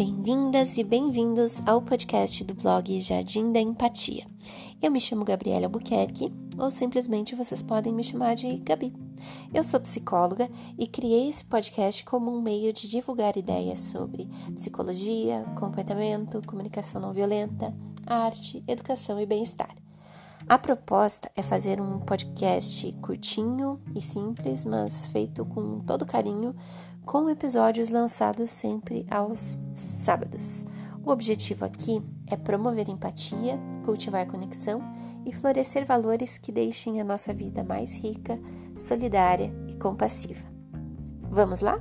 Bem-vindas e bem-vindos ao podcast do blog Jardim da Empatia. Eu me chamo Gabriela Albuquerque, ou simplesmente vocês podem me chamar de Gabi. Eu sou psicóloga e criei esse podcast como um meio de divulgar ideias sobre psicologia, comportamento, comunicação não violenta, arte, educação e bem-estar. A proposta é fazer um podcast curtinho e simples, mas feito com todo carinho, com episódios lançados sempre aos sábados. O objetivo aqui é promover empatia, cultivar conexão e florescer valores que deixem a nossa vida mais rica, solidária e compassiva. Vamos lá?